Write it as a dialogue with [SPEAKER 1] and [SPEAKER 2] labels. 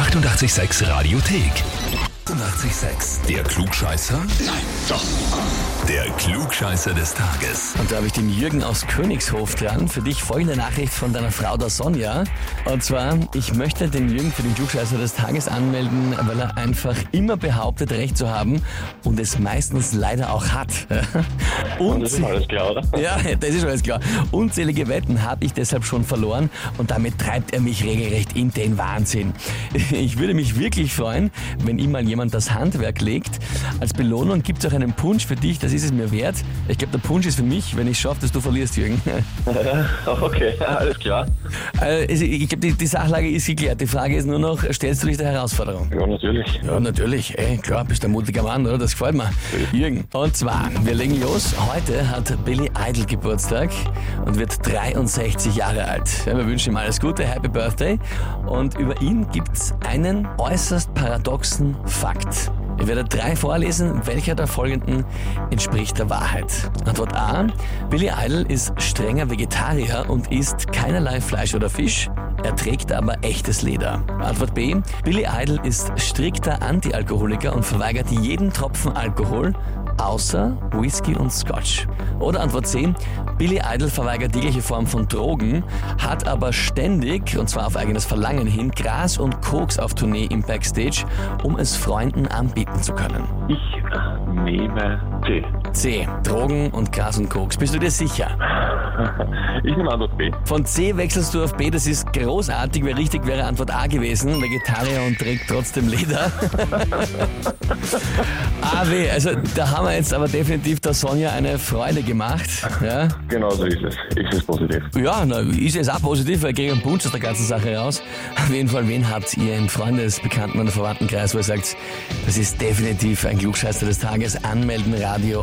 [SPEAKER 1] 886 Radiothek. 886, der Klugscheißer? Nein, doch. Der Klugscheißer des Tages.
[SPEAKER 2] Und da habe ich den Jürgen aus Königshof dran. Für dich folgende Nachricht von deiner Frau, der Sonja. Und zwar, ich möchte den Jürgen für den Klugscheißer des Tages anmelden, weil er einfach immer behauptet, Recht zu haben und es meistens leider auch hat. Und
[SPEAKER 3] Das ist alles klar, oder?
[SPEAKER 2] ja, das ist alles klar. Unzählige Wetten habe ich deshalb schon verloren und damit treibt er mich regelrecht in den Wahnsinn. Ich würde mich wirklich freuen, wenn ihm mal jemand das Handwerk legt. Als Belohnung gibt es auch einen Punsch für dich, das ist es mir wert. Ich glaube, der Punsch ist für mich, wenn ich schaffe, dass du verlierst, Jürgen.
[SPEAKER 3] Okay, alles klar.
[SPEAKER 2] Also Ich glaube, die, die Sachlage ist geklärt. Die Frage ist nur noch, stellst du dich der Herausforderung?
[SPEAKER 3] Ja, natürlich.
[SPEAKER 2] Ja, natürlich. Ey, klar, bist ein mutiger Mann, oder? Das gefällt mir. Jürgen. Und zwar, wir legen los. Heute hat Billy Idol Geburtstag und wird 63 Jahre alt. Ja, wir wünschen ihm alles Gute, Happy Birthday. Und über ihn gibt's einen äußerst paradoxen Fakt. Ich werde drei vorlesen, welcher der folgenden entspricht der Wahrheit. Antwort A. Billy Idol ist strenger Vegetarier und isst keinerlei Fleisch oder Fisch. Er trägt aber echtes Leder. Antwort B. Billy Idol ist strikter Antialkoholiker und verweigert jeden Tropfen Alkohol, außer Whisky und Scotch. Oder Antwort C. Billy Idol verweigert jegliche Form von Drogen, hat aber ständig, und zwar auf eigenes Verlangen hin, Gras und Koks auf Tournee im Backstage, um es Freunden anbieten zu können.
[SPEAKER 3] Ich nehme C.
[SPEAKER 2] C. Drogen und Gras und Koks. Bist du dir sicher?
[SPEAKER 3] Ich nehme Antwort B.
[SPEAKER 2] Von C wechselst du auf B, das ist großartig, weil richtig wäre Antwort A gewesen. Vegetarier und trägt trotzdem Leder. A, W, also da haben wir jetzt aber definitiv der Sonja eine Freude gemacht. Ja,
[SPEAKER 3] Genau so ist es. Ist es positiv.
[SPEAKER 2] ja na, ist jetzt auch positiv, weil einen Punsch aus der ganzen Sache raus. Auf jeden Fall, wen habt ihr im Freundes-, Bekannten- oder Verwandtenkreis, wo ihr sagt, das ist definitiv ein Klugscheißer des Tages, anmelden, Radio